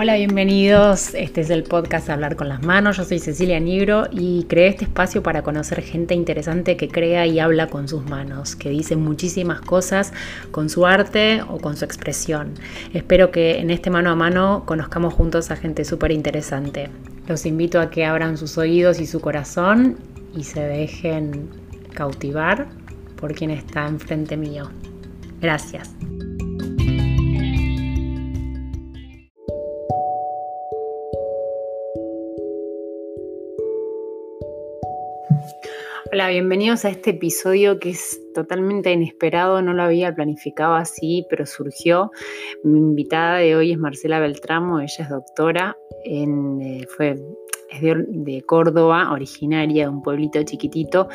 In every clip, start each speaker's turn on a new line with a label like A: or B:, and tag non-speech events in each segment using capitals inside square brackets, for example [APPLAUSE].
A: Hola, bienvenidos. Este es el podcast Hablar con las Manos. Yo soy Cecilia Nigro y creé este espacio para conocer gente interesante que crea y habla con sus manos, que dice muchísimas cosas con su arte o con su expresión. Espero que en este mano a mano conozcamos juntos a gente súper interesante. Los invito a que abran sus oídos y su corazón y se dejen cautivar por quien está enfrente mío. Gracias. Hola, bienvenidos a este episodio que es totalmente inesperado, no lo había planificado así, pero surgió. Mi invitada de hoy es Marcela Beltramo, ella es doctora, eh, fue es de, Córdoba, originaria de un pueblito chiquitito.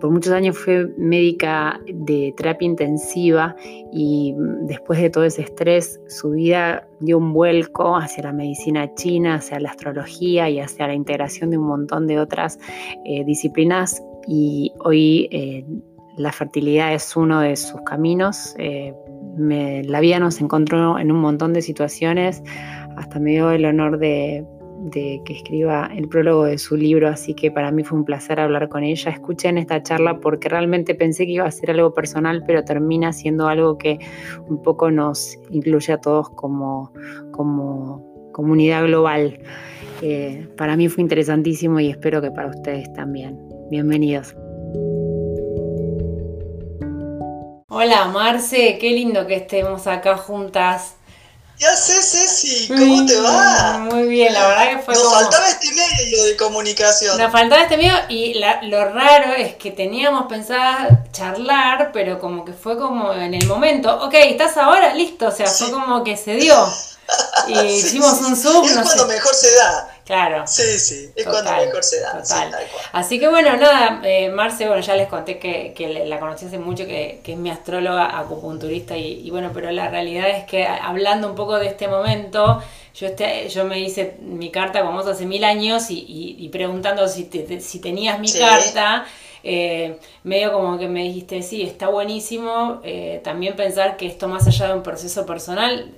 A: Por muchos años fue médica de terapia intensiva y después de todo ese estrés, su vida dio un vuelco hacia la medicina china, hacia la astrología y hacia la integración de un montón de otras eh, disciplinas. Y hoy eh, la fertilidad es uno de sus caminos. Eh, la vida nos encontró en un montón de situaciones, hasta me dio el honor de que escriba el prólogo de su libro, así que para mí fue un placer hablar con ella. Escuché en esta charla porque realmente pensé que iba a ser algo personal, pero termina siendo algo que un poco nos incluye a todos como, como comunidad global. Eh, para mí fue interesantísimo y espero que para ustedes también. Bienvenidos. Hola Marce, qué lindo que estemos acá juntas.
B: Ya sé, Ceci, ¿cómo te va?
A: Muy bien, la verdad que fue
B: Nos faltaba este medio de comunicación.
A: Nos faltaba este medio y lo raro es que teníamos pensado charlar, pero como que fue como en el momento, ok, ¿estás ahora? Listo, o sea, fue como que se dio. [LAUGHS] Y hicimos un Zoom.
B: Es cuando mejor se da.
A: Claro.
B: Sí, sí, es cuando mejor se da.
A: Así que bueno, nada, eh, Marce, bueno, ya les conté que, la conocí hace mucho, que, es mi astróloga acupunturista y, bueno, pero la realidad es que hablando un poco de este momento, yo, este, yo me hice mi carta como vos hace mil años y, preguntando si, si tenías mi carta. Eh, medio como que me dijiste, sí, está buenísimo, eh, también pensar que esto más allá de un proceso personal,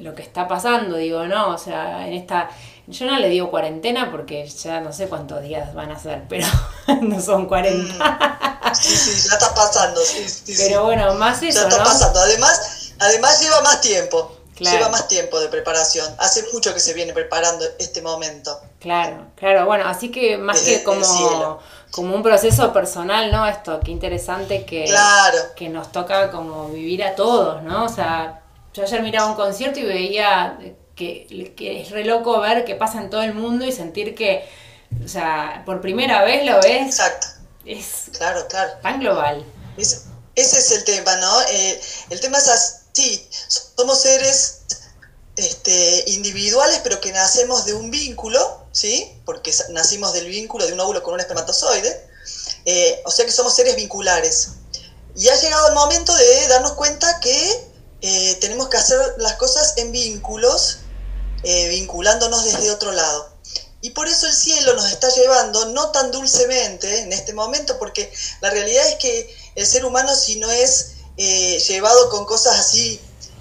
A: lo que está pasando, digo, ¿no? O sea, en esta... Yo no le digo cuarentena porque ya no sé cuántos días van a ser, pero [LAUGHS] no son 40.
B: Mm. Sí, sí, ya está pasando, sí, sí
A: Pero bueno, más eso,
B: Ya está pasando. Además, además lleva más tiempo. Lleva más tiempo de preparación. Hace mucho que se viene preparando este momento.
A: Claro, claro. Bueno, así que más que como, como un proceso personal, ¿no? Esto, qué interesante que,
B: claro.
A: que nos toca como vivir a todos, ¿no? O sea, yo ayer miraba un concierto y veía que, es re loco ver qué pasa en todo el mundo y sentir que, o sea, por primera vez lo ves.
B: Exacto.
A: Es
B: claro, claro.
A: tan global.
B: ese es el tema, ¿no? Eh, el tema es así, somos seres este, individuales, pero que nacemos de un vínculo, ¿sí? Porque nacimos del vínculo de un óvulo con un espermatozoide. Eh, o sea que somos seres vinculares. Y ha llegado el momento de darnos cuenta que eh, tenemos que hacer las cosas en vínculos, eh, vinculándonos desde otro lado. Y por eso el cielo nos está llevando, no tan dulcemente en este momento, porque la realidad es que el ser humano si no es eh, llevado con cosas así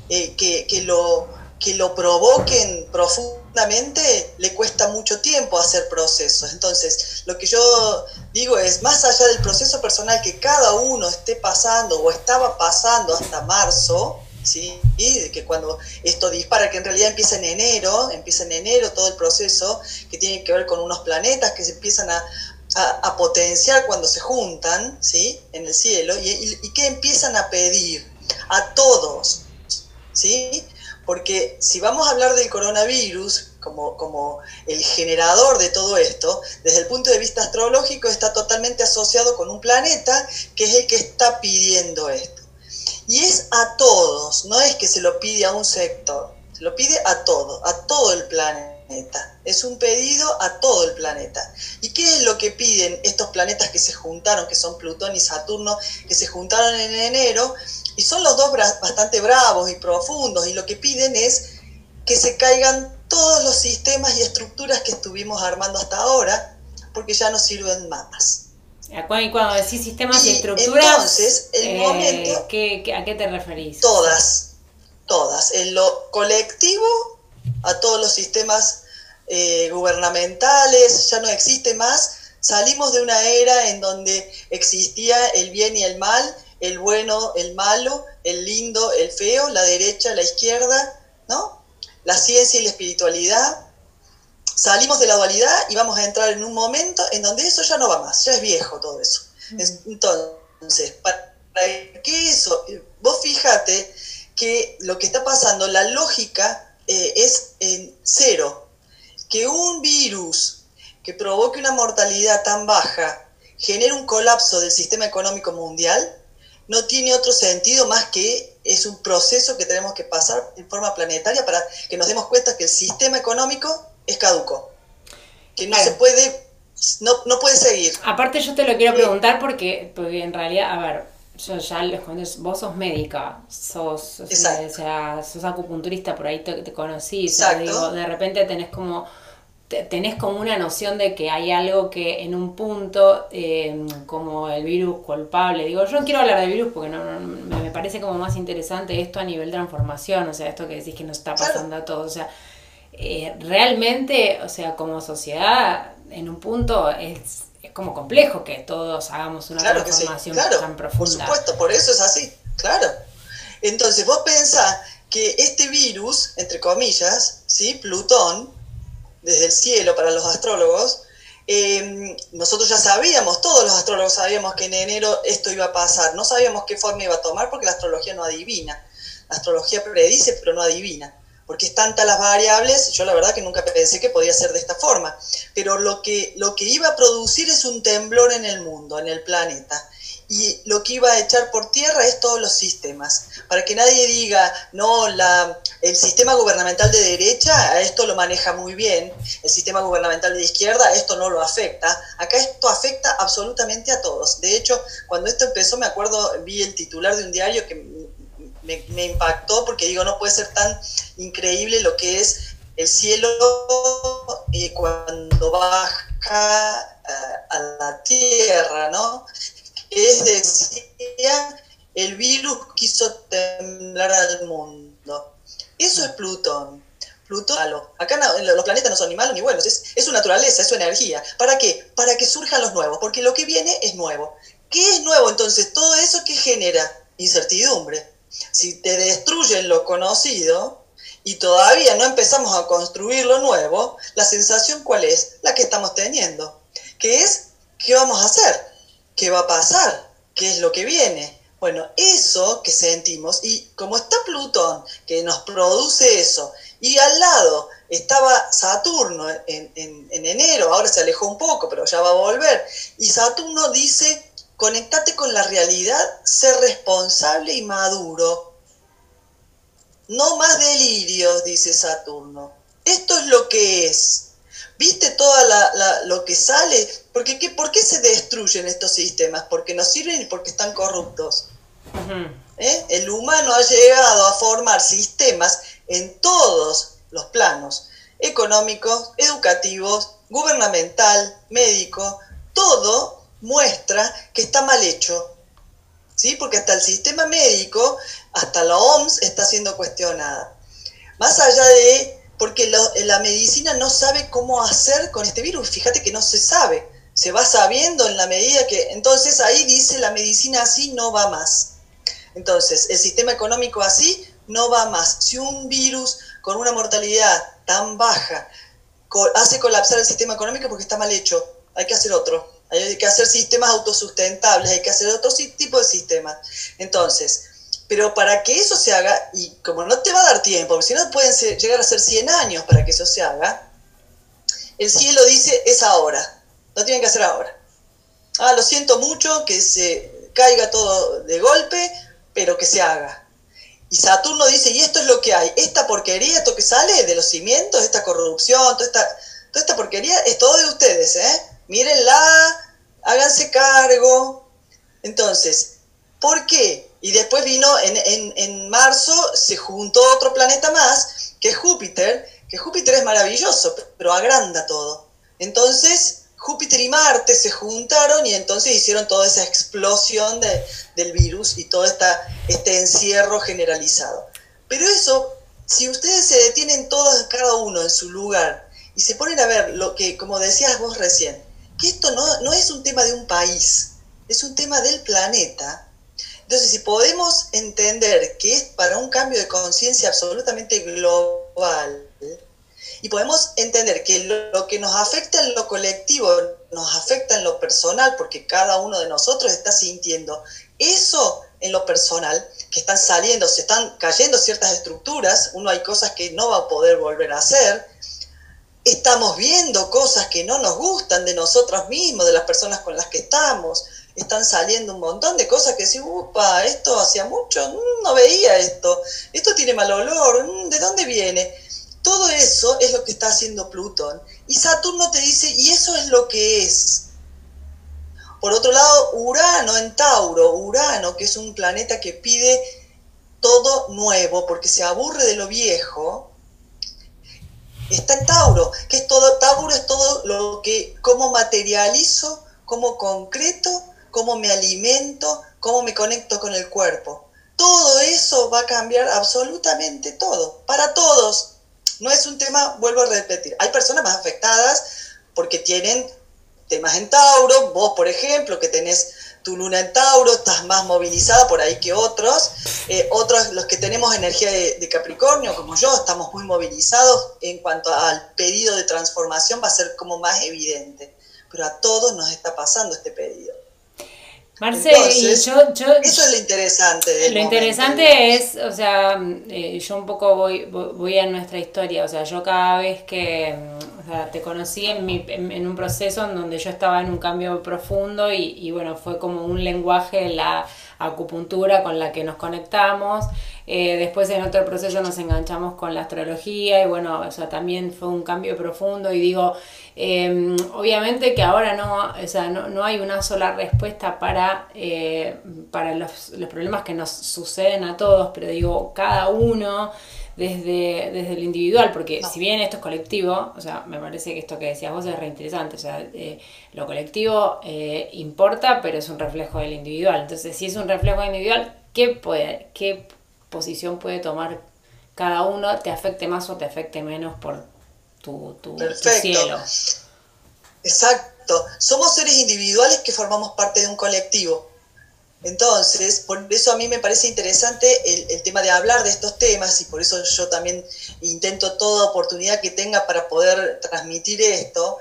B: que, que, lo, que lo provoquen profundamente, le cuesta mucho tiempo hacer procesos. Entonces, lo que yo digo es, más allá del proceso personal que cada uno esté pasando o estaba pasando hasta marzo, ¿sí? Y que cuando esto dispara, que en realidad empieza en enero, empieza en enero todo el proceso que tiene que ver con unos planetas que se empiezan a, potenciar cuando se juntan, ¿sí? En el cielo, y, y, que empiezan a pedir a todos, ¿sí? Porque si vamos a hablar del coronavirus, como, como, el generador de todo esto, desde el punto de vista astrológico está totalmente asociado con un planeta que es el que está pidiendo esto. Y es a todos, no es que se lo pide a un sector, se lo pide a todo, a todo el planeta. Es un pedido a todo el planeta. ¿Y qué es lo que piden estos planetas que se juntaron, que son Plutón y Saturno, que se juntaron en enero? Y son los dos bastante bravos y profundos, y lo que piden es que se caigan todos los sistemas y estructuras que estuvimos armando hasta ahora, porque ya no sirven más.
A: Cuando decís sistemas y, estructuras,
B: entonces, el eh, momento,
A: ¿A qué te referís?
B: Todas, todas. En lo colectivo a todos los sistemas eh, gubernamentales, ya no existe más. Salimos de una era en donde existía el bien y el mal, el bueno, el malo, el lindo, el feo, la derecha, la izquierda, ¿no? La ciencia y la espiritualidad. Salimos de la dualidad y vamos a entrar en un momento en donde eso ya no va más, ya es viejo todo eso. Entonces, ¿para qué eso? Vos fíjate que lo que está pasando, la lógica eh, es en cero. Que un virus que provoque una mortalidad tan baja genere un colapso del sistema económico mundial, no tiene otro sentido más que es un proceso que tenemos que pasar en forma planetaria para que nos demos cuenta que el sistema económico es caduco, que no se puede, no, no, puede seguir.
A: Aparte yo te lo quiero preguntar porque, porque en realidad, a ver, yo ya les vos sos médica, sos, o sea, sos acupunturista, por ahí te, conocí, digo, de repente tenés como tenés como una noción de que hay algo que en un punto, eh, como el virus culpable, digo, yo no quiero hablar de virus porque no, me parece como más interesante esto a nivel transformación, o sea, esto que decís que nos está pasando a todos, o sea, eh, realmente, o sea, como sociedad, en un punto es, como complejo que todos hagamos una transformación tan profunda.
B: Por supuesto, por eso es así, claro. Entonces, vos pensás que este virus, entre comillas, ¿sí? Plutón, desde el cielo para los astrólogos, eh, nosotros ya sabíamos, todos los astrólogos sabíamos que en enero esto iba a pasar, no sabíamos qué forma iba a tomar porque la astrología no adivina, la astrología predice pero no adivina, porque es tantas las variables, yo la verdad que nunca pensé que podía ser de esta forma, pero lo que, lo que iba a producir es un temblor en el mundo, en el planeta, y lo que iba a echar por tierra es todos los sistemas, para que nadie diga, no, la, el sistema gubernamental de derecha esto lo maneja muy bien, el sistema gubernamental de izquierda esto no lo afecta, acá esto afecta absolutamente a todos. De hecho, cuando esto empezó, me acuerdo, vi el titular de un diario que me, impactó porque digo, no puede ser tan increíble lo que es el cielo eh, cuando baja eh, a la tierra, ¿no? Es decir, el virus quiso temblar al mundo. Eso es Plutón. Plutón, acá los planetas no son ni malos ni buenos, es, es su naturaleza, es su energía. ¿Para qué? Para que surjan los nuevos, porque lo que viene es nuevo. ¿Qué es nuevo entonces? Todo eso que genera incertidumbre. Si te destruyen lo conocido y todavía no empezamos a construir lo nuevo, la sensación cuál es? La que estamos teniendo. ¿Qué es? ¿Qué vamos a hacer? ¿Qué va a pasar? ¿Qué es lo que viene? Bueno, eso que sentimos, y como está Plutón, que nos produce eso, y al lado estaba Saturno en, enero, ahora se alejó un poco, pero ya va a volver, y Saturno dice, conectate con la realidad, ser responsable y maduro. No más delirios, dice Saturno. Esto es lo que es. ¿Viste todo lo que sale? Porque, ¿qué, ¿Por qué se destruyen estos sistemas? Porque no sirven y porque están corruptos. ¿Eh? El humano ha llegado a formar sistemas en todos los planos, económicos, educativos, gubernamental, médico, todo muestra que está mal hecho. ¿Sí? Porque hasta el sistema médico, hasta la OMS está siendo cuestionada. Más allá de porque la medicina no sabe cómo hacer con este virus. Fíjate que no se sabe, se va sabiendo en la medida que... Entonces ahí dice la medicina así no va más. Entonces, el sistema económico así no va más. Si un virus con una mortalidad tan baja hace colapsar el sistema económico porque está mal hecho, hay que hacer otro. Hay que hacer sistemas autosustentables, hay que hacer otro tipo de sistemas. Entonces, pero para que eso se haga, y como no te va a dar tiempo, porque si no pueden llegar a ser 100 años para que eso se haga, el cielo dice es ahora, lo tienen que hacer ahora. Ah, lo siento mucho, que se caiga todo de golpe, pero que se haga. Y Saturno dice, y esto es lo que hay, esta porquería, esto que sale de los cimientos, esta corrupción, toda esta, toda esta porquería, es todo de ustedes, ¿eh? Mírenla, háganse cargo. Entonces, ¿por qué? Y después vino, en, marzo, se juntó otro planeta más, que es Júpiter, que Júpiter es maravilloso, pero agranda todo. Entonces, Júpiter y Marte se juntaron y entonces hicieron toda esa explosión del virus y todo esta, este encierro generalizado. Pero eso si ustedes se detienen todos, cada uno en su lugar, y se ponen a ver lo que, como decías vos recién, que esto no, no es un tema de un país, es un tema del planeta. Entonces, si podemos entender que es para un cambio de conciencia absolutamente global, y podemos entender que lo, que nos afecta en lo colectivo nos afecta en lo personal, porque cada uno de nosotros está sintiendo eso en lo personal, que están saliendo, se están cayendo ciertas estructuras, uno hay cosas que no va a poder volver a hacer, estamos viendo cosas que no nos gustan de nosotros mismos, de las personas con las que estamos, están saliendo un montón de cosas que decís, upa, esto hacía mucho, mm, no veía esto, esto tiene mal olor, mm, ¿de dónde viene? Todo eso es lo que está haciendo Plutón. Y Saturno te dice, y eso es lo que es. Por otro lado, Urano en Tauro, Urano, que es un planeta que pide todo nuevo porque se aburre de lo viejo, está Tauro, que es todo, Tauro es todo lo que, cómo materializo, cómo concreto, cómo me alimento, cómo me conecto con el cuerpo. Todo eso va a cambiar absolutamente todo, para todos. No es un tema, vuelvo a repetir, hay personas más afectadas porque tienen temas en Tauro, vos por ejemplo, que tenés tu luna en Tauro, estás más movilizada por ahí que otros, eh, otros los que tenemos energía de, Capricornio, como yo, estamos muy movilizados en cuanto al pedido de transformación, va a ser como más evidente, pero a todos nos está pasando este pedido.
A: Marce, yo, yo,
B: Eso es lo interesante.
A: lo interesante es, o sea, eh, yo un poco voy, voy a nuestra historia, o sea, yo cada vez que o sea, te conocí en, mi, en, un proceso en donde yo estaba en un cambio profundo y, y bueno, fue como un lenguaje, la acupuntura con la que nos conectamos. Eh, después en otro proceso nos enganchamos con la astrología y bueno, o sea, también fue un cambio profundo y digo, em, obviamente que ahora no, o sea, no, no, hay una sola respuesta para, eh, para los, los problemas que nos suceden a todos, pero digo, cada uno desde, desde lo individual, porque si bien esto es colectivo, o sea, me parece que esto que decías vos es reinteresante, o sea, eh, lo colectivo importa, pero es un reflejo del individual. Entonces, si es un reflejo individual, ¿qué, puede, qué posición puede tomar cada uno, te afecte más o te afecte menos por tu, tu, cielo.
B: Exacto. Somos seres individuales que formamos parte de un colectivo. Entonces, por eso a mí me parece interesante el, el, tema de hablar de estos temas y por eso yo también intento toda oportunidad que tenga para poder transmitir esto,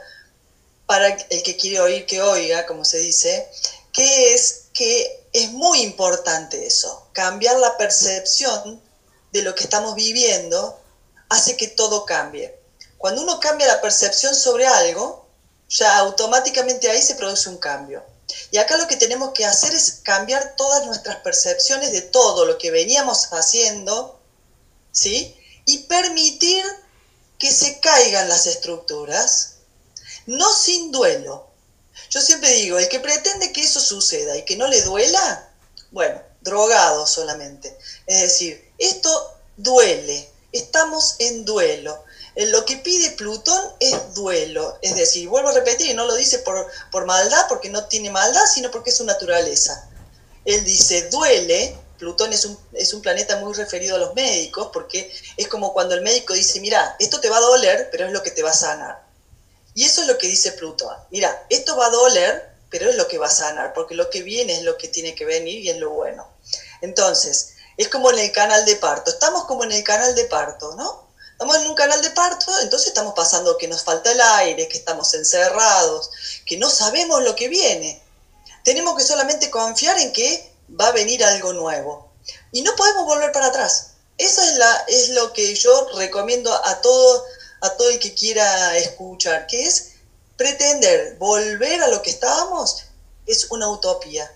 B: para el que quiere oír que oiga, como se dice, que es que es muy importante eso, cambiar la percepción de lo que estamos viviendo hace que todo cambie. Cuando uno cambia la percepción sobre algo, ya automáticamente ahí se produce un cambio. Y acá lo que tenemos que hacer es cambiar todas nuestras percepciones de todo lo que veníamos haciendo, ¿sí? Y permitir que se caigan las estructuras, no sin duelo, yo siempre digo, el que pretende que eso suceda y que no le duela, bueno, drogado solamente. Es decir, esto duele, estamos en duelo. Lo que pide Plutón es duelo. Es decir, vuelvo a repetir, no lo dice por, por maldad, porque no tiene maldad, sino porque es su naturaleza. Él dice, duele, Plutón es un, es un, planeta muy referido a los médicos, porque es como cuando el médico dice, mira, esto te va a doler, pero es lo que te va a sanar. Y eso es lo que dice Plutón. Mira, esto va a doler, pero es lo que va a sanar, porque lo que viene es lo que tiene que venir y es lo bueno. Entonces, es como en el canal de parto. Estamos como en el canal de parto, ¿no? Estamos en un canal de parto, entonces estamos pasando que nos falta el aire, que estamos encerrados, que no sabemos lo que viene. Tenemos que solamente confiar en que va a venir algo nuevo. Y no podemos volver para atrás. Eso es, es lo que yo recomiendo a todos a todo el que quiera escuchar, que es pretender volver a lo que estábamos, es una utopía.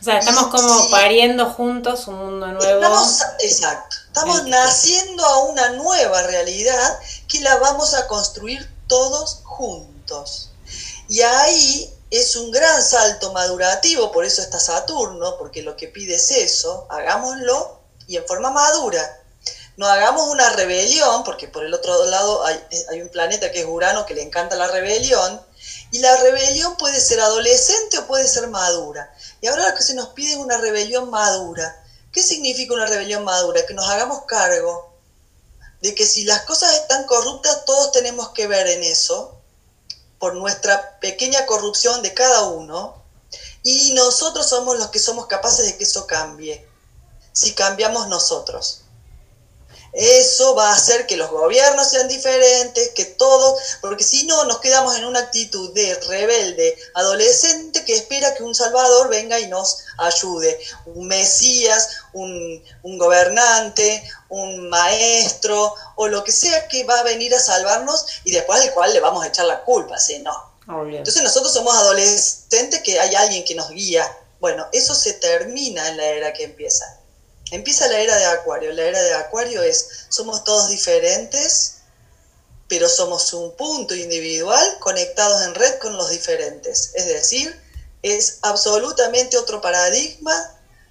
A: O sea, estamos como pariendo juntos un mundo nuevo.
B: Estamos, exacto. Estamos naciendo a una nueva realidad que la vamos a construir todos juntos. Y ahí es un gran salto madurativo, por eso está Saturno, porque lo que pide es eso, hagámoslo y en forma madura no hagamos una rebelión, porque por el otro lado hay, un planeta que es Urano que le encanta la rebelión, y la rebelión puede ser adolescente o puede ser madura. Y ahora lo que se nos pide es una rebelión madura. ¿Qué significa una rebelión madura? Que nos hagamos cargo, de que si las cosas están corruptas, todos tenemos que ver en eso, por nuestra pequeña corrupción de cada uno, y nosotros somos los que somos capaces de que eso cambie, si cambiamos nosotros. Eso va a hacer que los gobiernos sean diferentes, que todo, porque si no nos quedamos en una actitud de rebelde adolescente que espera que un Salvador venga y nos ayude, un Mesías, un, gobernante, un maestro o lo que sea que va a venir a salvarnos y después al cual le vamos a echar la culpa, ¿sí? No. Entonces nosotros somos adolescentes que hay alguien que nos guía. Bueno, eso se termina en la era que empieza. Empieza la era de Acuario. La era de Acuario es, somos todos diferentes, pero somos un punto individual conectados en red con los diferentes. Es decir, es absolutamente otro paradigma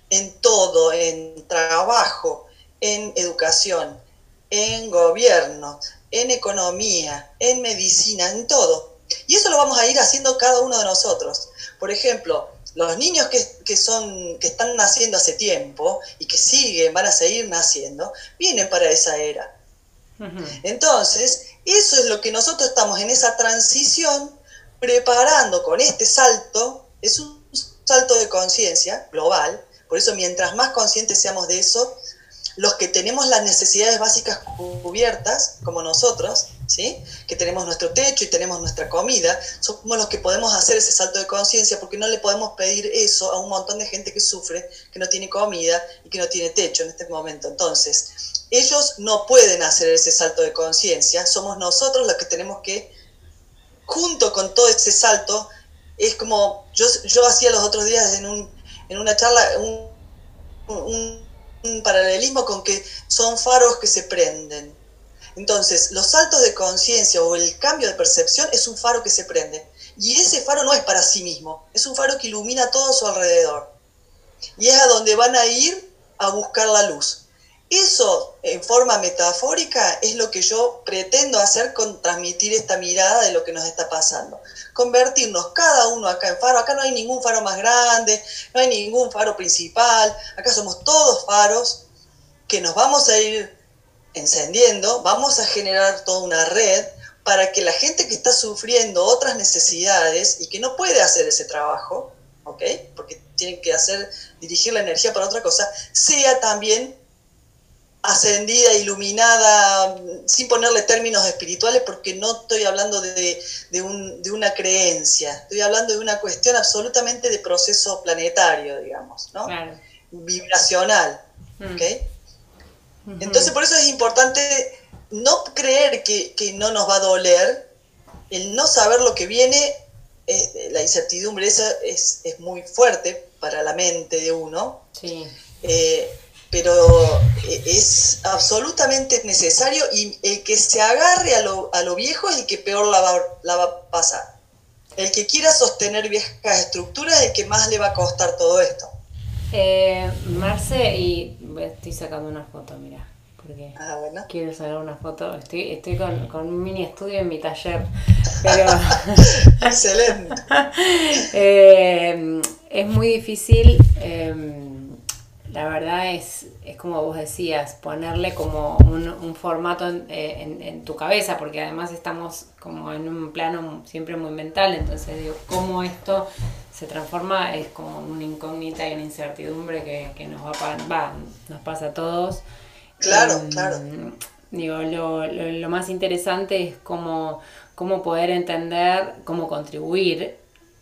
B: en todo, en trabajo, en educación, en gobierno, en economía, en medicina, en todo. Y eso lo vamos a ir haciendo cada uno de nosotros. Por ejemplo, los niños que, son, que están naciendo hace tiempo y que siguen, van a seguir naciendo, vienen para esa era. Entonces, eso es lo que nosotros estamos en esa transición preparando con este salto, es un salto de conciencia global, por eso mientras más conscientes seamos de eso, los que tenemos las necesidades básicas cubiertas, como nosotros, ¿sí? que tenemos nuestro techo y tenemos nuestra comida, somos los que podemos hacer ese salto de conciencia porque no le podemos pedir eso a un montón de gente que sufre, que no tiene comida y que no tiene techo en este momento. Entonces, ellos no pueden hacer ese salto de conciencia, somos nosotros los que tenemos que, junto con todo ese salto, es como yo, yo hacía los otros días en, un, en una charla, un un paralelismo con que son faros que se prenden. Entonces, los saltos de conciencia o el cambio de percepción es un faro que se prende. Y ese faro no es para sí mismo, es un faro que ilumina todo su alrededor. Y es a donde van a ir a buscar la luz. Eso, en forma metafórica, es lo que yo pretendo hacer con transmitir esta mirada de lo que nos está pasando. Convertirnos cada uno acá en faro. Acá no hay ningún faro más grande, no hay ningún faro principal. Acá somos todos faros que nos vamos a ir encendiendo, vamos a generar toda una red para que la gente que está sufriendo otras necesidades y que no puede hacer ese trabajo, ¿ok? Porque tienen que hacer, dirigir la energía para otra cosa, sea también ascendida, iluminada, sin ponerle términos espirituales, porque no estoy hablando de, una creencia, estoy hablando de una cuestión absolutamente de proceso planetario, digamos, ¿no? Vibracional. Mm. Entonces, por eso es importante no creer que, no nos va a doler, el no saber lo que viene, la incertidumbre esa es, muy fuerte para la mente de uno. Sí. Eh, pero eh, es absolutamente necesario y el que se agarre a lo, a lo viejo es el que peor la va, la va a pasar. El que quiera sostener viejas estructuras es el que más le va a costar todo esto.
A: Eh, Marce, y estoy sacando una foto, mira, porque
B: ah, bueno.
A: quiero sacar una foto. Estoy, estoy con, con un mini estudio en mi taller, [LAUGHS] pero...
B: Excelente. [LAUGHS]
A: Eh, es muy difícil... Eh, la verdad es, es como vos decías, ponerle como un, formato eh, en, tu cabeza, porque además estamos como en un plano siempre muy mental, entonces digo, cómo esto se transforma es como una incógnita y una incertidumbre que, nos va, va, nos pasa a todos.
B: Claro, em, claro.
A: Digo, lo, lo, más interesante es cómo, cómo poder entender, cómo contribuir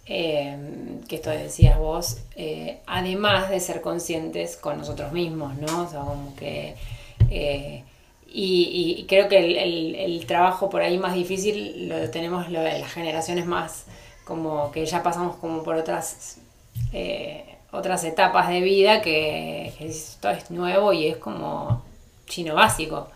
A: Em, que esto decías vos, eh, además de ser conscientes con nosotros mismos, ¿no? O sea, como que... Eh, y, creo que el, trabajo por ahí más difícil lo tenemos lo de las generaciones más, como que ya pasamos como por otras, eh, otras etapas de vida que, que esto es nuevo y es como chino básico.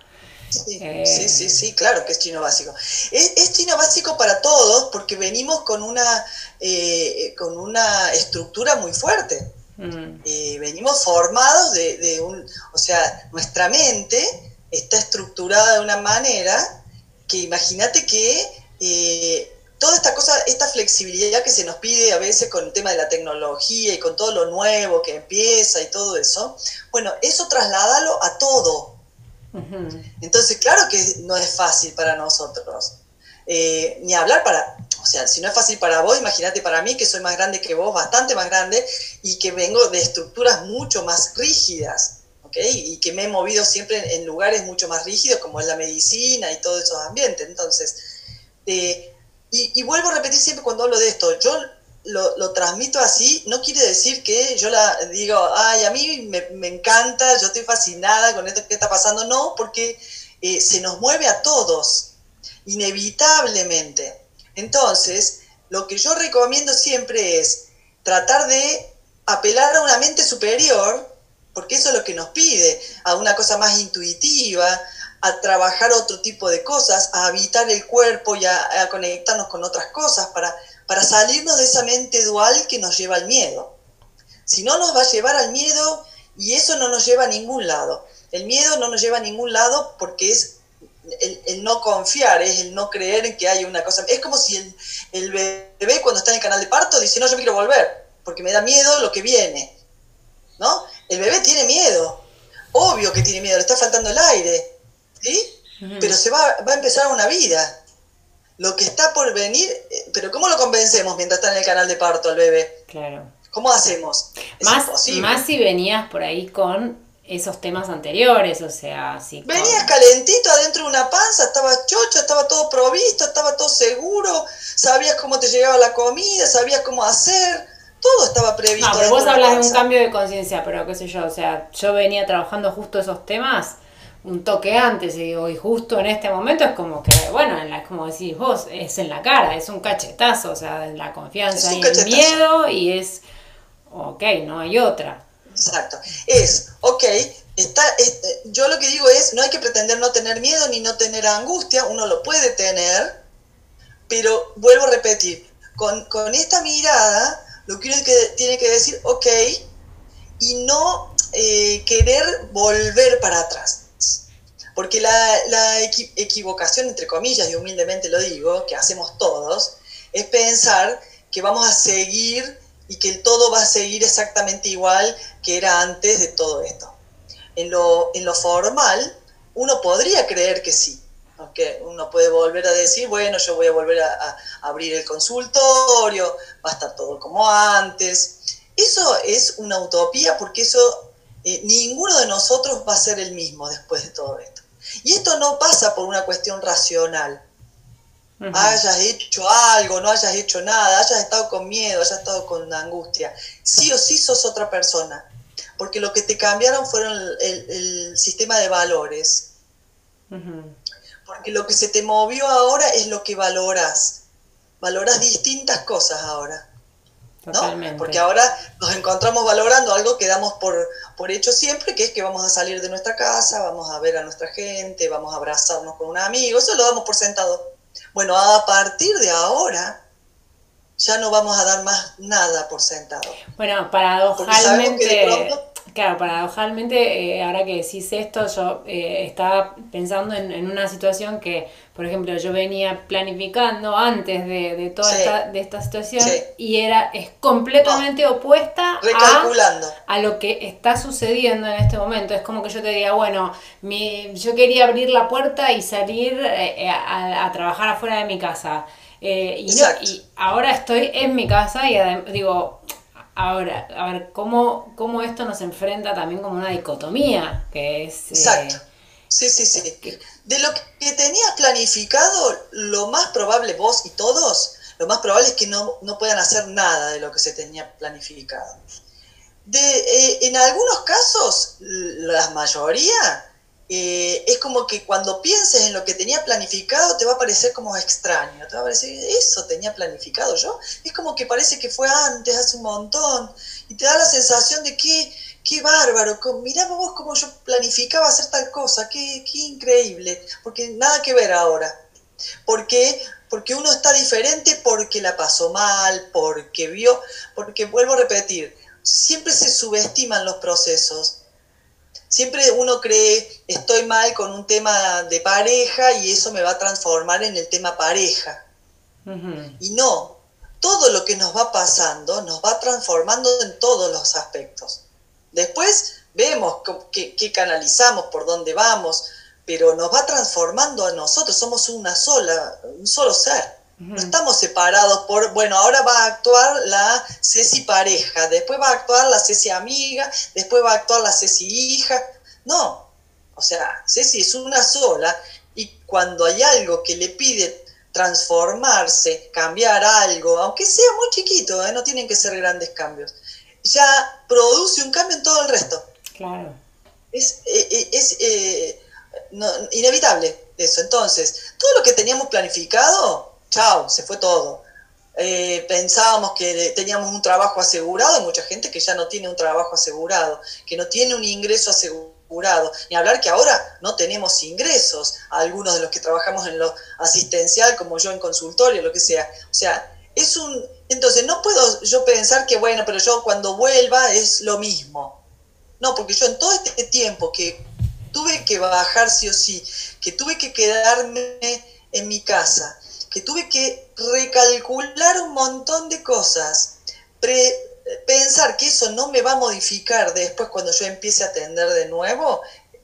B: Sí, sí, sí, claro que es chino básico. Es, chino básico para todos porque venimos con una, eh, con una estructura muy fuerte. Mm. Eh, venimos formados de, un, o sea, nuestra mente está estructurada de una manera que imagínate que eh, toda esta cosa, esta flexibilidad que se nos pide a veces con el tema de la tecnología y con todo lo nuevo que empieza y todo eso, bueno, eso trasládalo a todo Entonces, claro que no es fácil para nosotros. Eh, ni hablar para, o sea, si no es fácil para vos, imagínate para mí que soy más grande que vos, bastante más grande, y que vengo de estructuras mucho más rígidas, ¿ok? Y que me he movido siempre en, lugares mucho más rígidos, como es la medicina y todos esos ambientes. Entonces, eh, y, vuelvo a repetir siempre cuando hablo de esto, yo lo, transmito así, no quiere decir que yo la digo, ay, a mí me, encanta, yo estoy fascinada con esto que está pasando, no, porque eh, se nos mueve a todos, inevitablemente. Entonces, lo que yo recomiendo siempre es tratar de apelar a una mente superior, porque eso es lo que nos pide, a una cosa más intuitiva, a trabajar otro tipo de cosas, a habitar el cuerpo y a, conectarnos con otras cosas para, para salirnos de esa mente dual que nos lleva al miedo. Si no, nos va a llevar al miedo y eso no nos lleva a ningún lado. El miedo no nos lleva a ningún lado porque es el, no confiar, es el no creer en que hay una cosa. Es como si el, bebé cuando está en el canal de parto dice, no, yo me quiero volver, porque me da miedo lo que viene. ¿No? El bebé tiene miedo. Obvio que tiene miedo, le está faltando el aire. ¿Sí? Pero se va, va a empezar una vida. Lo que está por venir, eh, pero ¿cómo lo convencemos mientras está en el canal de parto al bebé?
A: Claro.
B: ¿Cómo hacemos?
A: más, más si venías por ahí con esos temas anteriores, o sea,
B: sí. Venías calentito adentro de una panza, estaba chocho, estaba todo provisto, estaba todo seguro, sabías cómo te llegaba la comida, sabías cómo hacer, todo estaba previsto.
A: No, pero vos hablas de un cambio de conciencia, pero qué sé yo, o sea, yo venía trabajando justo esos temas un toque antes y digo, y justo en este momento es como que, bueno, en la, como decís vos, es en la cara, es un cachetazo, o sea, la confianza y el miedo y es, ok, no hay otra.
B: Exacto. Es, ok, está, yo lo que digo es, no hay que pretender no tener miedo ni no tener angustia, uno lo puede tener, pero vuelvo a repetir, con, esta mirada, lo que uno tiene que decir, ok, y no eh, querer volver para atrás. Porque la, la equivocación, entre comillas, y humildemente lo digo, que hacemos todos, es pensar que vamos a seguir y que el todo va a seguir exactamente igual que era antes de todo esto. En lo, en lo formal, uno podría creer que sí, aunque uno puede volver a decir, bueno, yo voy a volver a, abrir el consultorio, va a estar todo como antes. Eso es una utopía porque eso, eh, ninguno de nosotros va a ser el mismo después de todo esto. Y esto no pasa por una cuestión racional, hayas hecho algo, no hayas hecho nada, hayas estado con miedo, hayas estado con angustia, sí o sí sos otra persona, porque lo que te cambiaron fueron el, sistema de valores. Porque lo que se te movió ahora es lo que valoras. Valoras distintas cosas ahora. ¿No? Porque ahora nos encontramos valorando algo que damos por, por hecho siempre, que es que vamos a salir de nuestra casa, vamos a ver a nuestra gente, vamos a abrazarnos con un amigo, eso lo damos por sentado. Bueno, a partir de ahora ya no vamos a dar más nada por sentado.
A: Bueno, paradojalmente, claro, paradojalmente, eh, ahora que decís esto, yo eh, estaba pensando en, una situación que, por ejemplo, yo venía planificando antes de, toda esta, de esta situación y era es completamente opuesta a, lo que está sucediendo en este momento. Es como que yo te diga, bueno, mi, yo quería abrir la puerta y salir eh, a, a trabajar afuera de mi casa. Eh, y, y, ahora estoy en mi casa y digo, ahora, a ver, ¿cómo, ¿cómo, esto nos enfrenta también como una dicotomía? Que es,
B: eh, Exacto. Sí, sí, sí. De lo que tenías planificado, lo más probable vos y todos, lo más probable es que no, puedan hacer nada de lo que se tenía planificado. De, eh, en algunos casos, la mayoría, eh, es como que cuando pienses en lo que tenía planificado te va a parecer como extraño, te va a parecer, eso tenía planificado yo, es como que parece que fue antes, hace un montón, y te da la sensación de que, qué bárbaro, mirá vos cómo yo planificaba hacer tal cosa, qué, qué increíble, porque nada que ver ahora. ¿Por qué? Porque uno está diferente porque la pasó mal, porque vio, porque vuelvo a repetir, siempre se subestiman los procesos Siempre uno cree, estoy mal con un tema de pareja y eso me va a transformar en el tema pareja. Y no, todo lo que nos va pasando nos va transformando en todos los aspectos. Después vemos qué, canalizamos, por dónde vamos, pero nos va transformando a nosotros, somos una sola, un solo ser. No estamos separados por, bueno, ahora va a actuar la Ceci pareja, después va a actuar la Ceci amiga, después va a actuar la Ceci hija. No, o sea, Ceci es una sola y cuando hay algo que le pide transformarse, cambiar algo, aunque sea muy chiquito, ¿eh? no tienen que ser grandes cambios, ya produce un cambio en todo el resto.
A: Claro.
B: Es, eh, eh, es inevitable eso. Entonces, todo lo que teníamos planificado chao, se fue todo. Eh, pensábamos que teníamos un trabajo asegurado, hay mucha gente que ya no tiene un trabajo asegurado, que no tiene un ingreso asegurado, ni hablar que ahora no tenemos ingresos, algunos de los que trabajamos en lo asistencial, como yo en consultorio, lo que sea. O sea, es un... Entonces, no puedo yo pensar que, bueno, pero yo cuando vuelva es lo mismo. No, porque yo en todo este tiempo que tuve que bajar sí o sí, que tuve que quedarme en mi casa, que tuve que recalcular un montón de cosas, pensar que eso no me va a modificar después cuando yo empiece a atender de nuevo,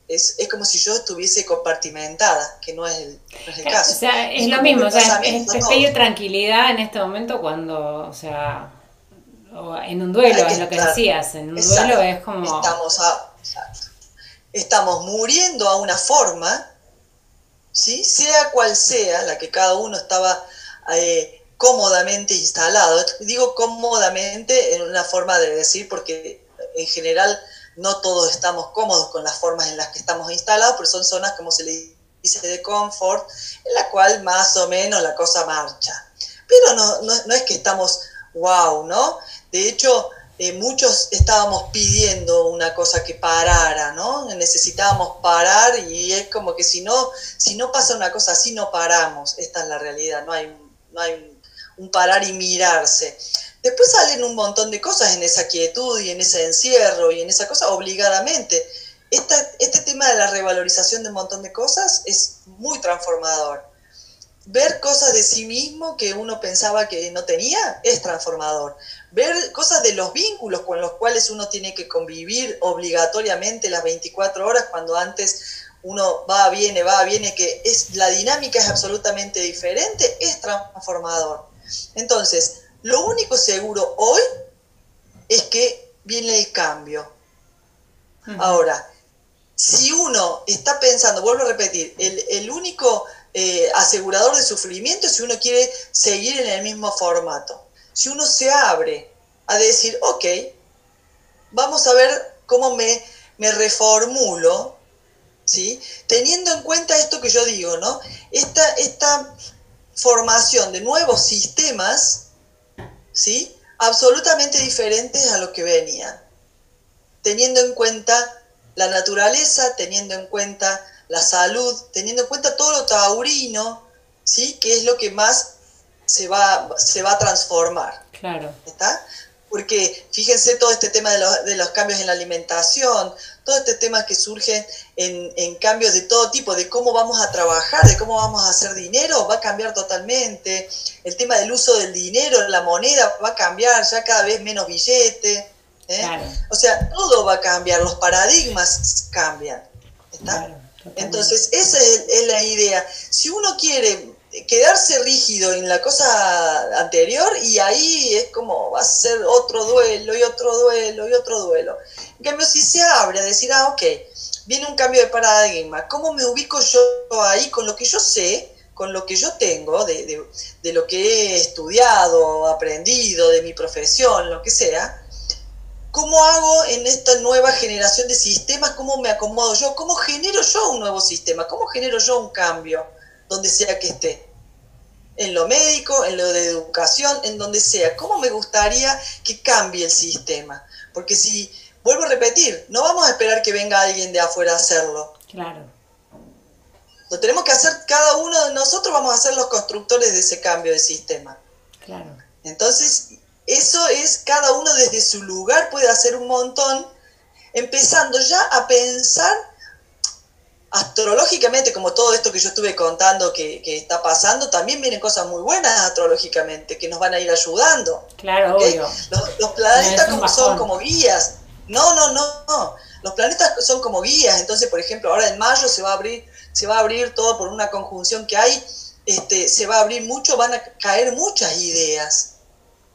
B: es, es como si yo estuviese compartimentada, que no es el, caso.
A: O sea, es, lo mismo, o sea, es, pedir tranquilidad en este momento cuando, o sea, en un duelo, es lo que decías, en un duelo es como...
B: Estamos, estamos muriendo a una forma ¿sí? sea cual sea, la que cada uno estaba eh, cómodamente instalado. Digo cómodamente en una forma de decir porque en general no todos estamos cómodos con las formas en las que estamos instalados, pero son zonas, como se le dice, de confort, en la cual más o menos la cosa marcha. Pero no, es que estamos wow, ¿no? De hecho, eh, muchos estábamos pidiendo una cosa que parara, ¿no? Necesitábamos parar y es como que si no, pasa una cosa así, no paramos. Esta es la realidad, no hay un parar y mirarse. Después salen un montón de cosas en esa quietud y en ese encierro y en esa cosa obligadamente. este tema de la revalorización de un montón de cosas es muy transformador. Ver cosas de sí mismo que uno pensaba que no tenía es transformador ver cosas de los vínculos con los cuales uno tiene que convivir obligatoriamente las 24 horas cuando antes uno va, viene, va, viene, que es, la dinámica es absolutamente diferente, es transformador. Entonces, lo único seguro hoy es que viene el cambio. Ahora, si uno está pensando, vuelvo a repetir, el, único eh, asegurador de sufrimiento es si uno quiere seguir en el mismo formato si uno se abre a decir, ok, vamos a ver cómo me, me reformulo, ¿sí? teniendo en cuenta esto que yo digo, ¿no? Esta, esta formación de nuevos sistemas, ¿sí? absolutamente diferentes a lo que venían, teniendo en cuenta la naturaleza, teniendo en cuenta la salud, teniendo en cuenta todo lo taurino, ¿sí? que es lo que más se va, se va a transformar.
A: Claro.
B: ¿Está? Porque fíjense todo este tema de los, de los cambios en la alimentación, todo este tema que surge en, en, cambios de todo tipo, de cómo vamos a trabajar, de cómo vamos a hacer dinero, va a cambiar totalmente. El tema del uso del dinero, la moneda va a cambiar, ya cada vez menos billete. ¿eh? O sea, todo va a cambiar, los paradigmas cambian. ¿está? Entonces, esa es, es la idea. Si uno quiere quedarse rígido en la cosa anterior y ahí es como va a ser otro duelo y otro duelo y otro duelo. En cambio, si se abre a decir, ah, ok, viene un cambio de paradigma, ¿cómo me ubico yo ahí con lo que yo sé, con lo que yo tengo, de, de lo que he estudiado, aprendido, de mi profesión, lo que sea? ¿Cómo hago en esta nueva generación de sistemas? ¿Cómo me acomodo yo? ¿Cómo genero yo un nuevo sistema? ¿Cómo genero yo un cambio? Donde sea que esté en lo médico, en lo de educación, en donde sea. ¿Cómo me gustaría que cambie el sistema? Porque si, vuelvo a repetir, no vamos a esperar que venga alguien de afuera a hacerlo.
A: Claro.
B: Lo tenemos que hacer cada uno de nosotros, vamos a ser los constructores de ese cambio de sistema.
A: Claro.
B: Entonces, eso es, cada uno desde su lugar puede hacer un montón, empezando ya a pensar astrológicamente, como todo esto que yo estuve contando que, está pasando, también vienen cosas muy buenas astrológicamente que nos van a ir ayudando.
A: Claro, obvio.
B: Los, planetas como son como guías. No, no, no, no. Los planetas son como guías, entonces, por ejemplo, ahora en mayo se va a abrir, se va a abrir todo por una conjunción que hay, este, se va a abrir mucho, van a caer muchas ideas,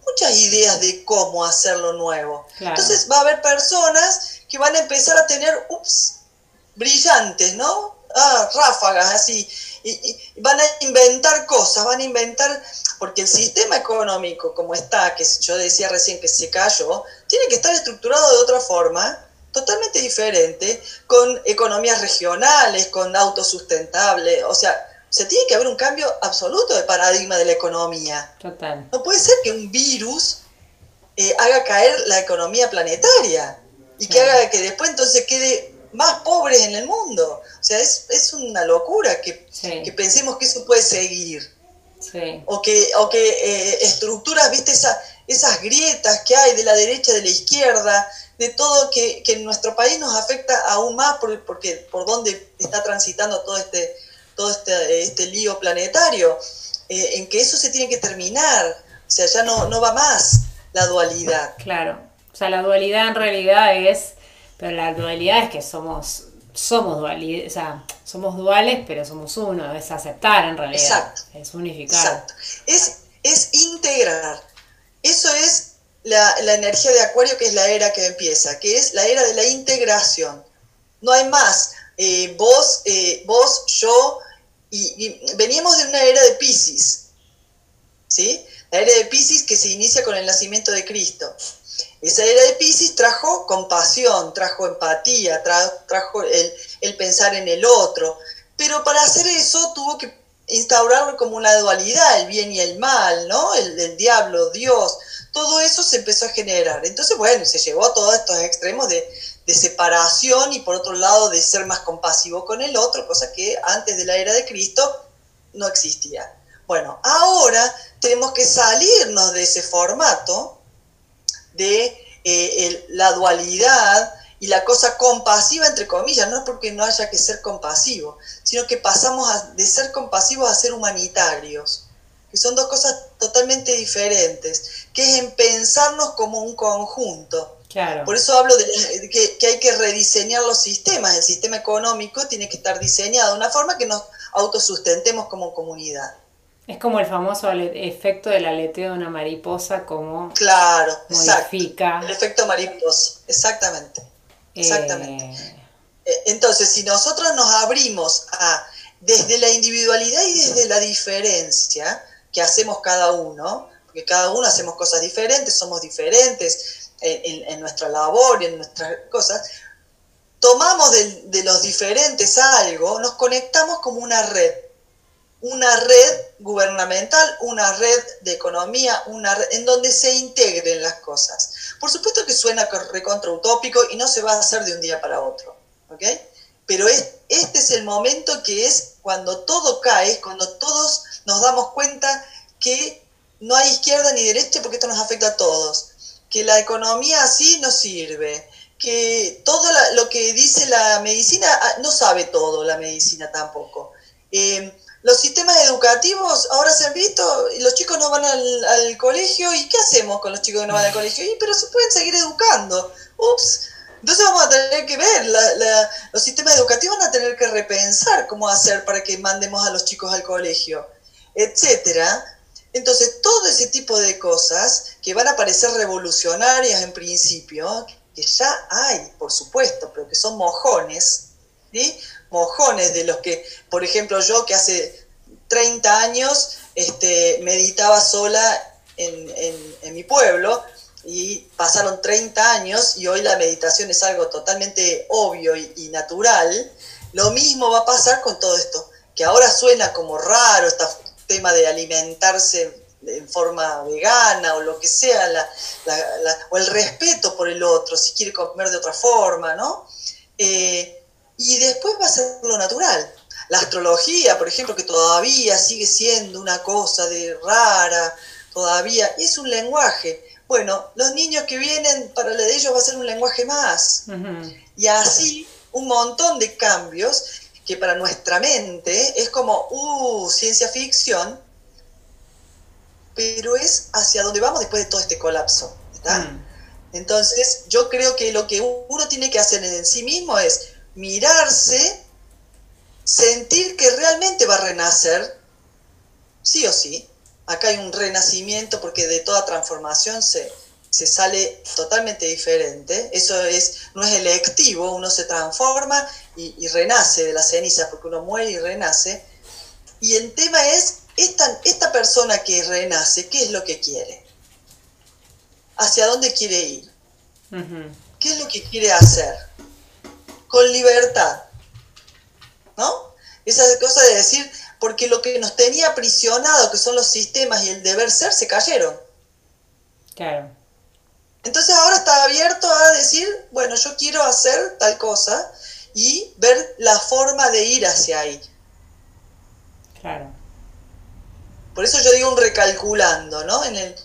B: muchas ideas de cómo hacerlo nuevo. Entonces va a haber personas que van a empezar a tener, ups, brillantes, ¿no? Ah, ráfagas así. Y, van a inventar cosas, van a inventar, porque el sistema económico como está, que yo decía recién que se cayó, tiene que estar estructurado de otra forma, totalmente diferente, con economías regionales, con autosustentable, o sea, se tiene que haber un cambio absoluto de paradigma de la economía.
A: Total.
B: No puede ser que un virus eh, haga caer la economía planetaria y que haga que después entonces quede más pobres en el mundo. O sea, es, una locura que, pensemos que eso puede seguir. O que, o que eh, estructuras, viste, esa, esas grietas que hay de la derecha, de la izquierda, de todo que, en nuestro país nos afecta aún más por, porque por donde está transitando todo este, todo este, este lío planetario, eh, en que eso se tiene que terminar. O sea, ya no, no va más la dualidad.
A: Claro. O sea, la dualidad en realidad es pero la dualidad es que somos, somos duales, o sea, somos duales, pero somos uno, es aceptar en realidad. Exacto. Es unificar. Exacto.
B: Es, es integrar. Eso es la, energía de Acuario, que es la era que empieza, que es la era de la integración. No hay más. Eh, vos, eh, vos, yo, y, veníamos de una era de Pisces, ¿sí? La era de Pisces que se inicia con el nacimiento de Cristo. Esa era de Pisces trajo compasión, trajo empatía, trajo, el, pensar en el otro. Pero para hacer eso tuvo que instaurar como una dualidad, el bien y el mal, ¿no? El, diablo, Dios. Todo eso se empezó a generar. Entonces, bueno, se llevó a todos estos extremos de, de separación y por otro lado de ser más compasivo con el otro, cosa que antes de la era de Cristo no existía. Bueno, ahora tenemos que salirnos de ese formato de eh, la dualidad y la cosa compasiva, entre comillas, no es porque no haya que ser compasivo, sino que pasamos de ser compasivos a ser humanitarios, que son dos cosas totalmente diferentes, que es en pensarnos como un conjunto. Por eso hablo de que, que, hay que rediseñar los sistemas. El sistema económico tiene que estar diseñado de una forma que nos autosustentemos como comunidad.
A: Es como el famoso efecto del aleteo de una mariposa, como
B: claro, modifica. El efecto mariposa, exactamente. Exactamente. Eh, eh, entonces, si nosotros nos abrimos a desde la individualidad y desde la diferencia que hacemos cada uno, porque cada uno hacemos cosas diferentes, somos diferentes en, en, nuestra labor y en nuestras cosas, tomamos de, de los diferentes algo, nos conectamos como una red una red gubernamental, una red de economía, una en donde se integren las cosas. Por supuesto que suena recontra utópico y no se va a hacer de un día para otro, ¿ok? Pero es, este es el momento que es cuando todo cae, cuando todos nos damos cuenta que no hay izquierda ni derecha porque esto nos afecta a todos, que la economía así no sirve, que todo lo que dice la medicina, ah, no sabe todo la medicina tampoco. Eh, los sistemas educativos ahora se han visto, los chicos no van al, colegio, ¿y qué hacemos con los chicos que no van al colegio? Y, pero se pueden seguir educando. Ups. Entonces vamos a tener que ver, los sistemas educativos van a tener que repensar cómo hacer para que mandemos a los chicos al colegio, etcétera. Entonces, todo ese tipo de cosas que van a parecer revolucionarias en principio, que ya hay, por supuesto, pero que son mojones, ¿sí? Mojones de los que, por ejemplo, yo que hace 30 años este, meditaba sola en, mi pueblo y pasaron 30 años y hoy la meditación es algo totalmente obvio y, natural, lo mismo va a pasar con todo esto, que ahora suena como raro este tema de alimentarse en forma vegana o lo que sea, o el respeto por el otro, si quiere comer de otra forma, ¿no? Eh, y después va a ser lo natural. La astrología, por ejemplo, que todavía sigue siendo una cosa de rara, todavía es un lenguaje. Bueno, los niños que vienen, para de ellos va a ser un lenguaje más. Y así un montón de cambios que para nuestra mente es como, uh, ciencia ficción, pero es hacia donde vamos después de todo este colapso. ¿está? Mm. Entonces, yo creo que lo que uno tiene que hacer en sí mismo es mirarse, sentir que realmente va a renacer, sí o sí. Acá hay un renacimiento porque de toda transformación se, se sale totalmente diferente. Eso es, no es electivo, uno se transforma y, renace de la ceniza porque uno muere y renace. Y el tema es, esta, esta persona que renace, ¿qué es lo que quiere? ¿Hacia dónde quiere ir? ¿Qué es lo que quiere hacer? Con libertad. ¿No? Esa cosa de decir, porque lo que nos tenía aprisionado, que son los sistemas y el deber ser, se cayeron.
A: Claro.
B: Entonces ahora está abierto a decir, bueno, yo quiero hacer tal cosa y ver la forma de ir hacia ahí.
A: Claro.
B: Por eso yo digo un recalculando, ¿no? En el,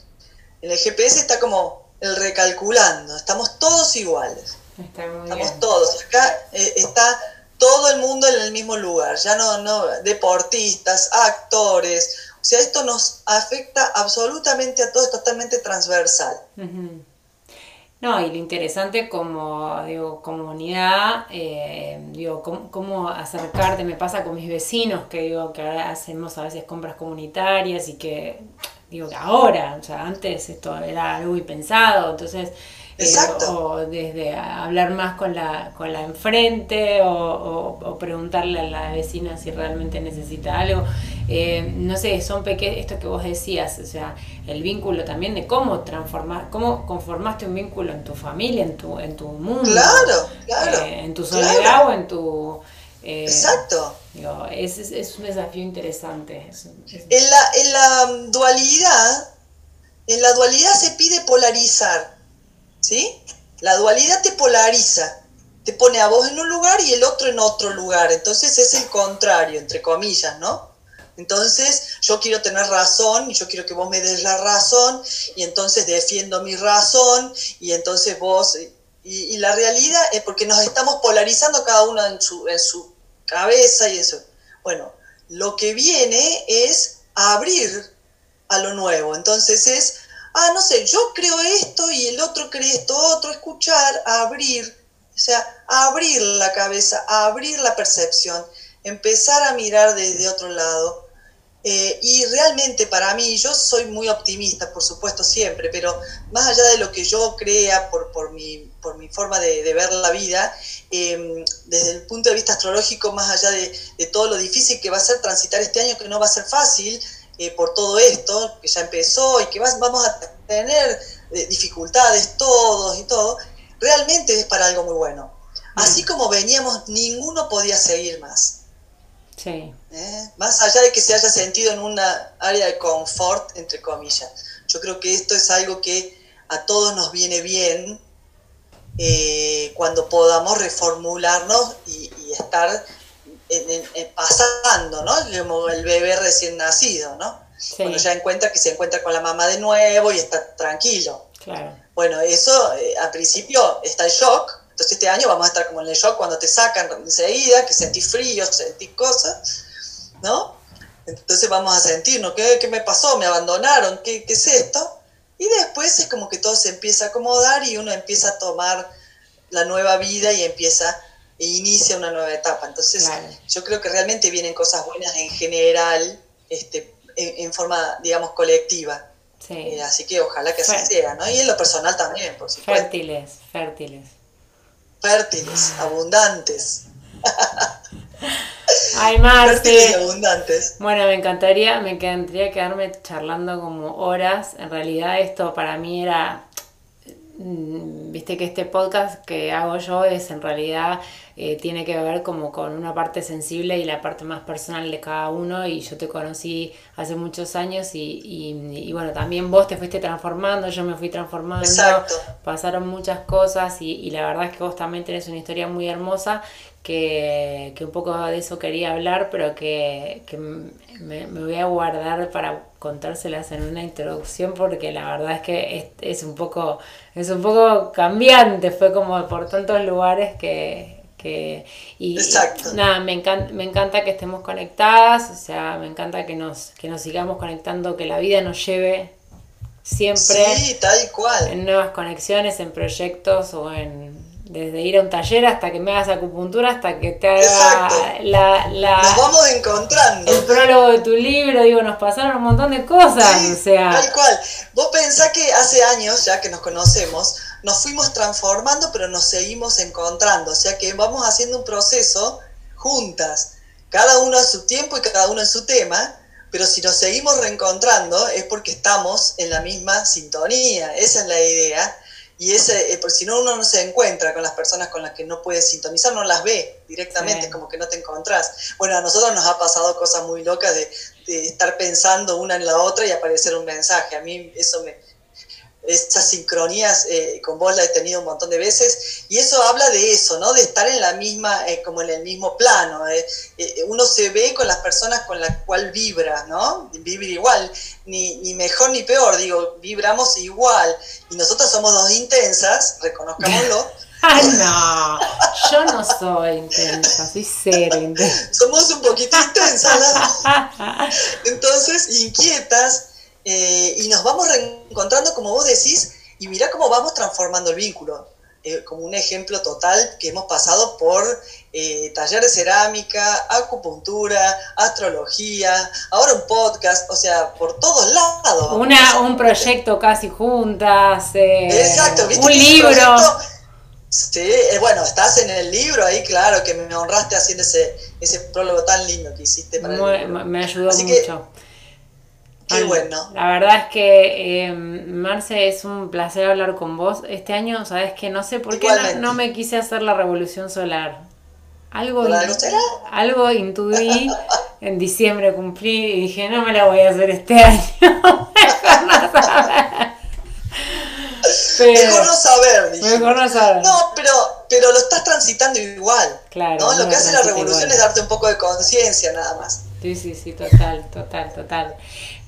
B: en el GPS está como el recalculando, estamos todos iguales. Estamos todos. Acá eh, está todo el mundo en el mismo lugar, ya no, no, deportistas, actores. O sea, esto nos afecta absolutamente a todos, totalmente transversal.
A: No, y lo interesante como, digo, comunidad, eh, digo, cómo, acercarte, me pasa con mis vecinos, que digo, que ahora hacemos a veces compras comunitarias y que, digo, que ahora, o sea, antes esto era algo impensado, entonces
B: Exacto.
A: o desde hablar más con la, con la enfrente o, preguntarle a la vecina si realmente necesita algo. Eh, no sé, son pequeños, esto que vos decías, o sea, el vínculo también de cómo transformar, cómo conformaste un vínculo en tu familia, en tu, en tu mundo.
B: Claro, claro.
A: Eh, en tu soledad o en tu...
B: Eh, Exacto.
A: Digo, es, es, un desafío interesante.
B: En, la, en la dualidad, en la dualidad se pide polarizar ¿sí? La dualidad te polariza, te pone a vos en un lugar y el otro en otro lugar, entonces es el contrario, entre comillas, ¿no? Entonces yo quiero tener razón y yo quiero que vos me des la razón y entonces defiendo mi razón y entonces vos... Y, la realidad es porque nos estamos polarizando cada uno en su, en su cabeza y eso. Bueno, lo que viene es abrir a lo nuevo. Entonces es ah, no sé, yo creo esto y el otro cree esto otro, escuchar, abrir, o sea, abrir la cabeza, abrir la percepción, empezar a mirar desde otro lado. Eh, y realmente para mí, yo soy muy optimista, por supuesto, siempre, pero más allá de lo que yo crea por, por, mi, por mi forma de, ver la vida, em, desde el punto de vista astrológico, más allá de, de todo lo difícil que va a ser transitar este año, que no va a ser fácil, eh, por todo esto, que ya empezó y que vamos a tener eh, dificultades todos y todo, realmente es para algo muy bueno. Así como veníamos, ninguno podía seguir más.
A: Sí.
B: ¿Eh? Más allá de que se haya sentido en una área de confort, entre comillas. Yo creo que esto es algo que a todos nos viene bien cuando podamos reformularnos y, y estar pasando, ¿no? Como el bebé recién nacido, ¿no? Cuando ya encuentra que se encuentra con la mamá de nuevo y está tranquilo. Bueno, eso eh, al principio está el shock, entonces este año vamos a estar como en el shock cuando te sacan enseguida, que sentís frío, sentís cosas, ¿no? Entonces vamos a sentirnos, ¿qué, qué me pasó? ¿Me abandonaron? ¿Qué, ¿Qué es esto? Y después es como que todo se empieza a acomodar y uno empieza a tomar la nueva vida y empieza e inicia una nueva etapa. Entonces, yo creo que realmente vienen cosas buenas en general, este, en, forma, digamos, colectiva. Eh, así que ojalá que así sea, ¿no? Y en lo personal también, por supuesto.
A: Fértiles, fértiles.
B: Fértiles, abundantes. [LAUGHS]
A: Ay, Marce.
B: abundantes.
A: Bueno, me encantaría, me encantaría quedarme charlando como horas. En realidad esto para mí era viste que este podcast que hago yo es en realidad eh, tiene que ver como con una parte sensible y la parte más personal de cada uno y yo te conocí hace muchos años y, y, bueno, también vos te fuiste transformando, yo me fui transformando, pasaron muchas cosas y, y, la verdad es que vos también tenés una historia muy hermosa que, que un poco de eso quería hablar, pero que, que me, me voy a guardar para contárselas en una introducción porque la verdad es que es, es, un poco es un poco cambiante fue como por tantos lugares que, que y, nada me encanta me encanta que estemos conectadas o sea me encanta que nos que nos sigamos conectando que la vida nos lleve siempre
B: sí, tal cual.
A: en nuevas conexiones, en proyectos o en desde ir a un taller hasta que me hagas acupuntura, hasta que te haga la, la,
B: Nos vamos encontrando.
A: el prólogo de tu libro, digo, nos pasaron un montón de cosas,
B: Sí,
A: o sea,
B: Tal cual. Vos pensás que hace años, ya que nos conocemos, nos fuimos transformando, pero nos seguimos encontrando. O sea que vamos haciendo un proceso juntas, cada uno a su tiempo y cada uno en su tema, pero si nos seguimos reencontrando es porque estamos en la misma sintonía. Esa es la idea. Y ese, eh, por si no uno no se encuentra con las personas con las que no puede sintonizar, no las ve directamente,
A: Sí.
B: como que no te encontrás. Bueno, a nosotros nos ha pasado cosas muy locas de, de estar pensando una en la otra y aparecer un mensaje. A mí eso me, esas sincronías eh, con vos la he tenido un montón de veces y eso habla de eso, ¿no? De estar en la misma, eh, como en el mismo plano. eh. Eh, uno se ve con las personas con las cual vibra, ¿no? Vibra igual, ni, ni mejor ni peor, digo, vibramos igual. Y nosotros somos dos intensas, reconozcámoslo. [LAUGHS]
A: ay no, yo no soy intensa, soy cero intensa.
B: somos un poquito intensas. [LAUGHS] Entonces, inquietas, eh, y nos vamos reencontrando, como vos decís, y mirá cómo vamos transformando el vínculo. Eh, como un ejemplo total que hemos pasado por eh, taller de cerámica, acupuntura, astrología, ahora un podcast, o sea, por todos lados.
A: Una, un proyecto casi juntas, eh,
B: Exacto, ¿viste?
A: un libro.
B: proyecto- Sí, eh, bueno, estás en el libro ahí, claro, que me honraste haciendo ese, ese prólogo tan lindo que hiciste para
A: Muy-
B: el libro.
A: me ayudó
B: Así que,
A: mucho.
B: Qué bueno.
A: La verdad es que, eh, Marce, es un placer hablar con vos. Este año, sabes que no sé por qué no, me quise hacer la revolución solar. Algo,
B: ¿Por
A: in-
B: algo
A: intuí, en diciembre cumplí y dije, no me la voy a hacer este [LAUGHS] año. Mejor no saber. Pero-
B: Mejor no saber, dije.
A: mejor no saber.
B: No, pero, pero lo estás transitando igual.
A: Claro,
B: ¿no? Lo que hace la revolución
A: igual.
B: es darte un poco de conciencia nada más.
A: Sí, sí, sí, total, total, total.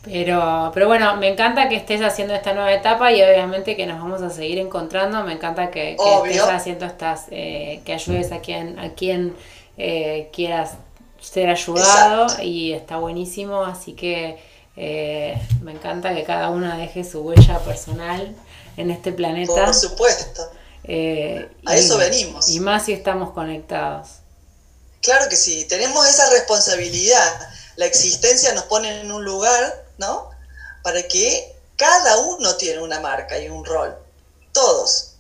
A: Pero, pero bueno, me encanta que estés haciendo esta nueva etapa y obviamente que nos vamos a seguir encontrando. Me encanta que, estés haciendo estas, eh, que ayudes a quien, a quien eh, quieras ser ayudado
B: Exacto.
A: y está buenísimo. Así que eh, me encanta que cada una deje su huella personal en este planeta.
B: Por supuesto.
A: Eh,
B: A
A: y-
B: eso venimos.
A: Y más si estamos conectados.
B: Claro que sí, tenemos esa responsabilidad. La existencia nos pone en un lugar, ¿no? Para que cada uno tiene una marca y un rol. Todos,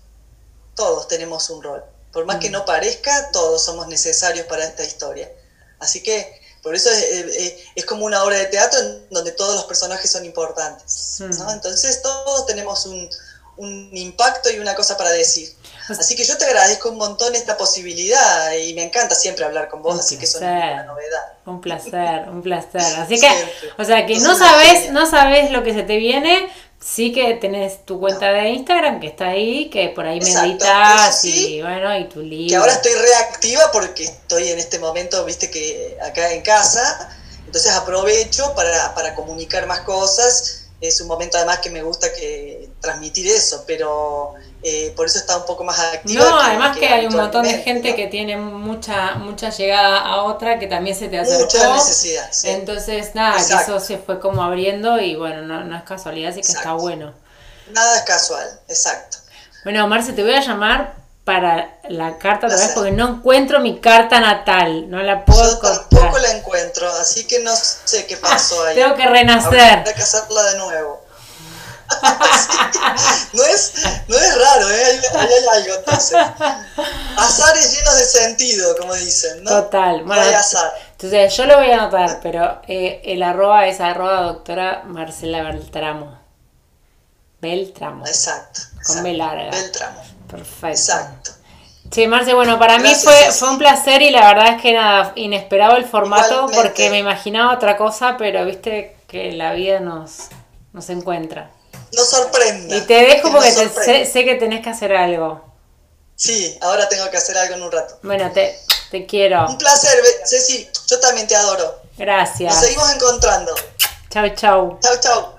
B: todos tenemos un rol. Por más que no parezca, todos somos necesarios para esta historia. Así que por eso es, es como una obra de teatro en donde todos los personajes son importantes. ¿no?
A: Mm.
B: Entonces todos tenemos un, un impacto y una cosa para decir. [LAUGHS] Así que yo te agradezco un montón esta posibilidad y me encanta siempre hablar con vos,
A: Un
B: así que eso no
A: placer.
B: es una novedad.
A: Un placer, un placer. Así que,
B: Siempre.
A: o sea, que
B: No
A: no sabes, no sabes lo que se te viene, sí que tenés tu cuenta de Instagram que está ahí, que por ahí
B: Exacto,
A: meditas
B: sí.
A: y bueno, y tu libro.
B: Que ahora estoy reactiva porque estoy en este momento, viste que acá en casa, entonces aprovecho para, para comunicar más cosas. Es un momento además que me gusta que transmitir eso, pero eh, por eso está un poco más activa.
A: No, además que hay un montón de gente
B: ¿no?
A: que tiene mucha mucha llegada a otra que también se te acercó.
B: Mucha necesidad. sí.
A: Entonces, nada, que eso se fue como abriendo y bueno, no, no es casualidad, así que está bueno.
B: Nada es casual, exacto.
A: Bueno, Marce, te voy a llamar para la carta otra vez porque no encuentro mi carta natal, no la puedo
B: Yo
A: encontrar.
B: tampoco la encuentro, así que no sé qué pasó ahí. [LAUGHS]
A: Tengo que renacer.
B: Habrá que hacerla de nuevo. [LAUGHS] No es, no es raro, ¿eh? Hay algo entonces. Azares llenos de sentido, como dicen, ¿no?
A: Total.
B: No
A: Bueno,
B: hay azar.
A: entonces yo lo voy a anotar, pero eh, el arroba es arroba doctora Marcela Beltramo. Beltramo.
B: Exacto.
A: Con
B: exacto.
A: B larga.
B: Beltramo.
A: Perfecto.
B: Exacto.
A: Sí, Marce, bueno, para mí fue, fue un placer y la verdad es que nada, inesperado el formato
B: Igualmente.
A: porque me imaginaba otra cosa, pero viste que la vida nos, nos encuentra.
B: No sorprenda.
A: Y te dejo
B: que
A: porque
B: nos
A: te- sé, sé que tenés que hacer algo.
B: Sí, ahora tengo que hacer algo en un rato.
A: Bueno, te, te quiero.
B: Un placer, Ceci. Yo también te adoro. Nos
A: Gracias.
B: seguimos encontrando.
A: Chau, chau.
B: Chau, chau.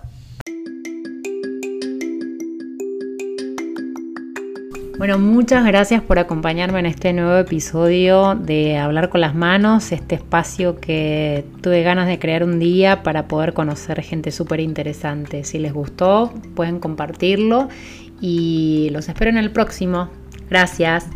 A: Bueno, muchas gracias por acompañarme en este nuevo episodio de Hablar con las Manos, este espacio que tuve ganas de crear un día para poder conocer gente súper interesante. Si les gustó, pueden compartirlo y los espero en el próximo. Gracias.